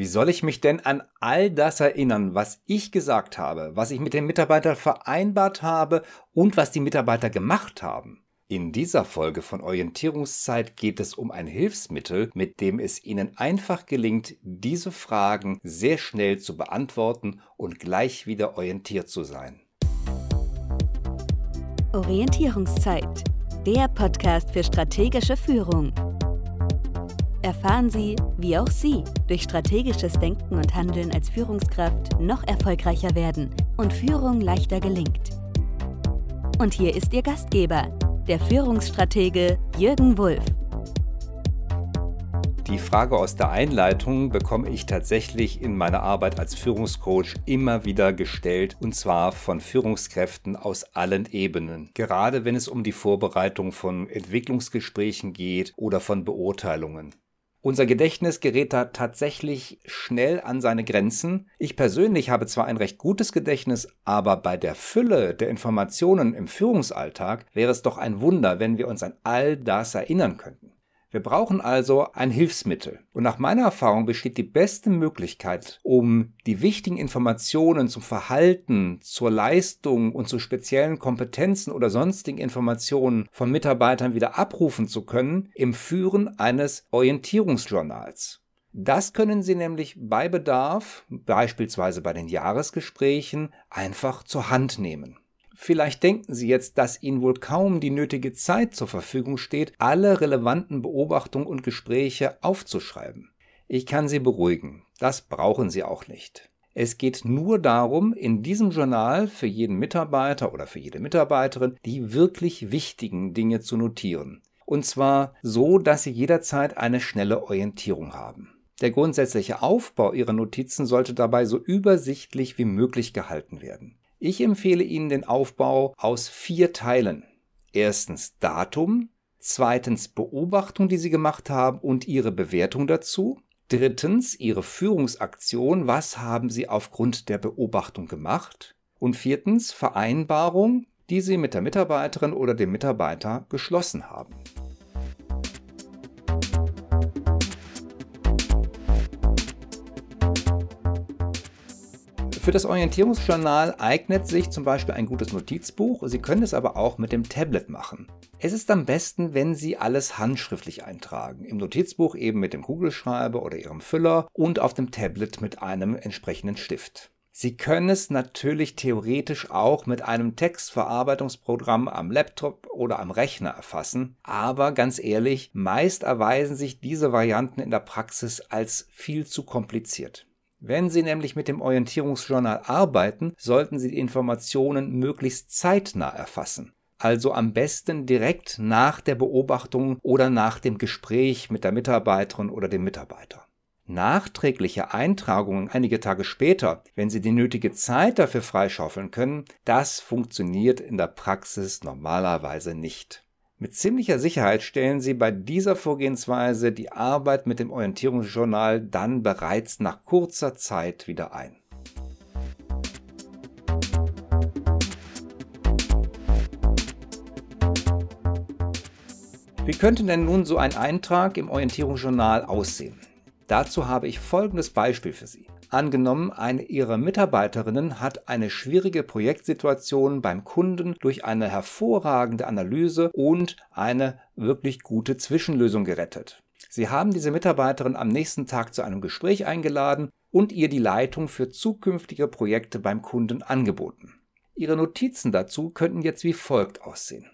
Wie soll ich mich denn an all das erinnern, was ich gesagt habe, was ich mit den Mitarbeitern vereinbart habe und was die Mitarbeiter gemacht haben? In dieser Folge von Orientierungszeit geht es um ein Hilfsmittel, mit dem es Ihnen einfach gelingt, diese Fragen sehr schnell zu beantworten und gleich wieder orientiert zu sein. Orientierungszeit, der Podcast für strategische Führung. Erfahren Sie, wie auch Sie durch strategisches Denken und Handeln als Führungskraft noch erfolgreicher werden und Führung leichter gelingt. Und hier ist Ihr Gastgeber, der Führungsstratege Jürgen Wulff. Die Frage aus der Einleitung bekomme ich tatsächlich in meiner Arbeit als Führungscoach immer wieder gestellt, und zwar von Führungskräften aus allen Ebenen. Gerade wenn es um die Vorbereitung von Entwicklungsgesprächen geht oder von Beurteilungen. Unser Gedächtnis gerät da tatsächlich schnell an seine Grenzen. Ich persönlich habe zwar ein recht gutes Gedächtnis, aber bei der Fülle der Informationen im Führungsalltag wäre es doch ein Wunder, wenn wir uns an all das erinnern könnten. Wir brauchen also ein Hilfsmittel. Und nach meiner Erfahrung besteht die beste Möglichkeit, um die wichtigen Informationen zum Verhalten, zur Leistung und zu speziellen Kompetenzen oder sonstigen Informationen von Mitarbeitern wieder abrufen zu können, im Führen eines Orientierungsjournals. Das können Sie nämlich bei Bedarf, beispielsweise bei den Jahresgesprächen, einfach zur Hand nehmen. Vielleicht denken Sie jetzt, dass Ihnen wohl kaum die nötige Zeit zur Verfügung steht, alle relevanten Beobachtungen und Gespräche aufzuschreiben. Ich kann Sie beruhigen, das brauchen Sie auch nicht. Es geht nur darum, in diesem Journal für jeden Mitarbeiter oder für jede Mitarbeiterin die wirklich wichtigen Dinge zu notieren. Und zwar so, dass Sie jederzeit eine schnelle Orientierung haben. Der grundsätzliche Aufbau Ihrer Notizen sollte dabei so übersichtlich wie möglich gehalten werden. Ich empfehle Ihnen den Aufbau aus vier Teilen. Erstens Datum, zweitens Beobachtung, die Sie gemacht haben und Ihre Bewertung dazu. Drittens Ihre Führungsaktion, was haben Sie aufgrund der Beobachtung gemacht? Und viertens Vereinbarung, die Sie mit der Mitarbeiterin oder dem Mitarbeiter geschlossen haben. Für das Orientierungsjournal eignet sich zum Beispiel ein gutes Notizbuch. Sie können es aber auch mit dem Tablet machen. Es ist am besten, wenn Sie alles handschriftlich eintragen. Im Notizbuch eben mit dem Kugelschreiber oder Ihrem Füller und auf dem Tablet mit einem entsprechenden Stift. Sie können es natürlich theoretisch auch mit einem Textverarbeitungsprogramm am Laptop oder am Rechner erfassen, aber ganz ehrlich, meist erweisen sich diese Varianten in der Praxis als viel zu kompliziert. Wenn Sie nämlich mit dem Orientierungsjournal arbeiten, sollten Sie die Informationen möglichst zeitnah erfassen. Also am besten direkt nach der Beobachtung oder nach dem Gespräch mit der Mitarbeiterin oder dem Mitarbeiter. Nachträgliche Eintragungen einige Tage später, wenn Sie die nötige Zeit dafür freischaufeln können, das funktioniert in der Praxis normalerweise nicht. Mit ziemlicher Sicherheit stellen Sie bei dieser Vorgehensweise die Arbeit mit dem Orientierungsjournal dann bereits nach kurzer Zeit wieder ein. Wie könnte denn nun so ein Eintrag im Orientierungsjournal aussehen? Dazu habe ich folgendes Beispiel für Sie. Angenommen, eine Ihrer Mitarbeiterinnen hat eine schwierige Projektsituation beim Kunden durch eine hervorragende Analyse und eine wirklich gute Zwischenlösung gerettet. Sie haben diese Mitarbeiterin am nächsten Tag zu einem Gespräch eingeladen und ihr die Leitung für zukünftige Projekte beim Kunden angeboten. Ihre Notizen dazu könnten jetzt wie folgt aussehen.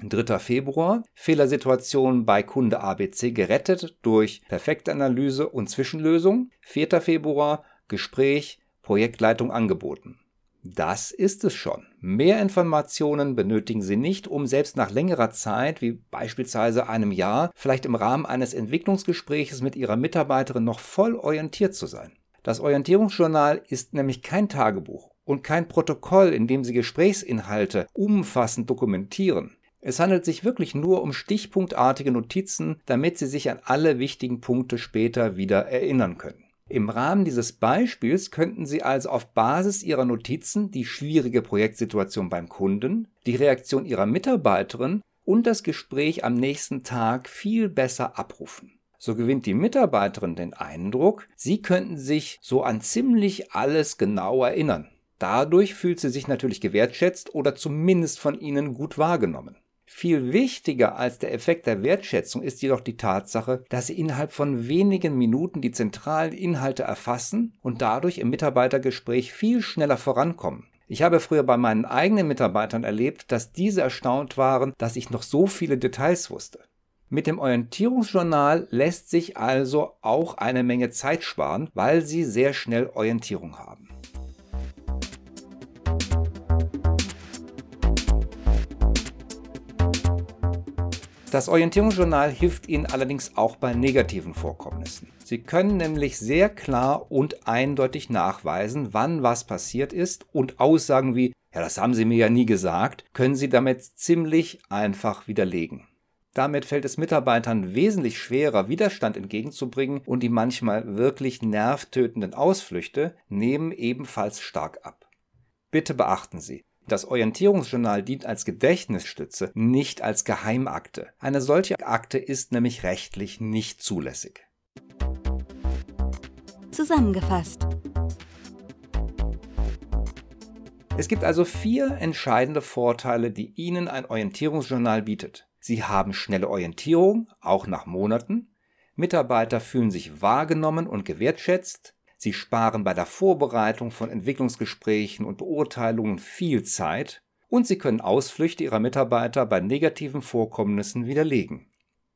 3. Februar, Fehlersituation bei Kunde ABC gerettet durch perfekte Analyse und Zwischenlösung. 4. Februar, Gespräch, Projektleitung angeboten. Das ist es schon. Mehr Informationen benötigen Sie nicht, um selbst nach längerer Zeit, wie beispielsweise einem Jahr, vielleicht im Rahmen eines Entwicklungsgespräches mit Ihrer Mitarbeiterin noch voll orientiert zu sein. Das Orientierungsjournal ist nämlich kein Tagebuch und kein Protokoll, in dem Sie Gesprächsinhalte umfassend dokumentieren. Es handelt sich wirklich nur um stichpunktartige Notizen, damit Sie sich an alle wichtigen Punkte später wieder erinnern können. Im Rahmen dieses Beispiels könnten Sie also auf Basis Ihrer Notizen die schwierige Projektsituation beim Kunden, die Reaktion Ihrer Mitarbeiterin und das Gespräch am nächsten Tag viel besser abrufen. so gewinnt die Mitarbeiterin den Eindruck, sie könnten sich so an ziemlich alles genau erinnern. Dadurch fühlt sie sich natürlich gewertschätzt oder zumindest von ihnen gut wahrgenommen. Viel wichtiger als der Effekt der Wertschätzung ist jedoch die Tatsache, dass Sie innerhalb von wenigen Minuten die zentralen Inhalte erfassen und dadurch im Mitarbeitergespräch viel schneller vorankommen. Ich habe früher bei meinen eigenen Mitarbeitern erlebt, dass diese erstaunt waren, dass ich noch so viele Details wusste. Mit dem Orientierungsjournal lässt sich also auch eine Menge Zeit sparen, weil Sie sehr schnell Orientierung haben. Das Orientierungsjournal hilft Ihnen allerdings auch bei negativen Vorkommnissen. Sie können nämlich sehr klar und eindeutig nachweisen, wann was passiert ist und Aussagen wie, ja, das haben Sie mir ja nie gesagt, können Sie damit ziemlich einfach widerlegen. Damit fällt es Mitarbeitern wesentlich schwerer, Widerstand entgegenzubringen und die manchmal wirklich nervtötenden Ausflüchte nehmen ebenfalls stark ab. Bitte beachten Sie, das Orientierungsjournal dient als Gedächtnisstütze, nicht als Geheimakte. Eine solche Akte ist nämlich rechtlich nicht zulässig. Zusammengefasst. Es gibt also vier entscheidende Vorteile, die Ihnen ein Orientierungsjournal bietet. Sie haben schnelle Orientierung, auch nach Monaten. Mitarbeiter fühlen sich wahrgenommen und gewertschätzt. Sie sparen bei der Vorbereitung von Entwicklungsgesprächen und Beurteilungen viel Zeit und Sie können Ausflüchte Ihrer Mitarbeiter bei negativen Vorkommnissen widerlegen.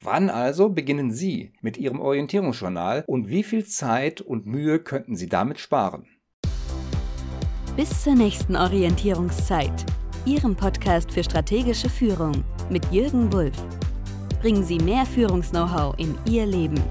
Wann also beginnen Sie mit Ihrem Orientierungsjournal und wie viel Zeit und Mühe könnten Sie damit sparen? Bis zur nächsten Orientierungszeit, Ihrem Podcast für strategische Führung mit Jürgen Wulff. Bringen Sie mehr Führungs-Know-how in Ihr Leben.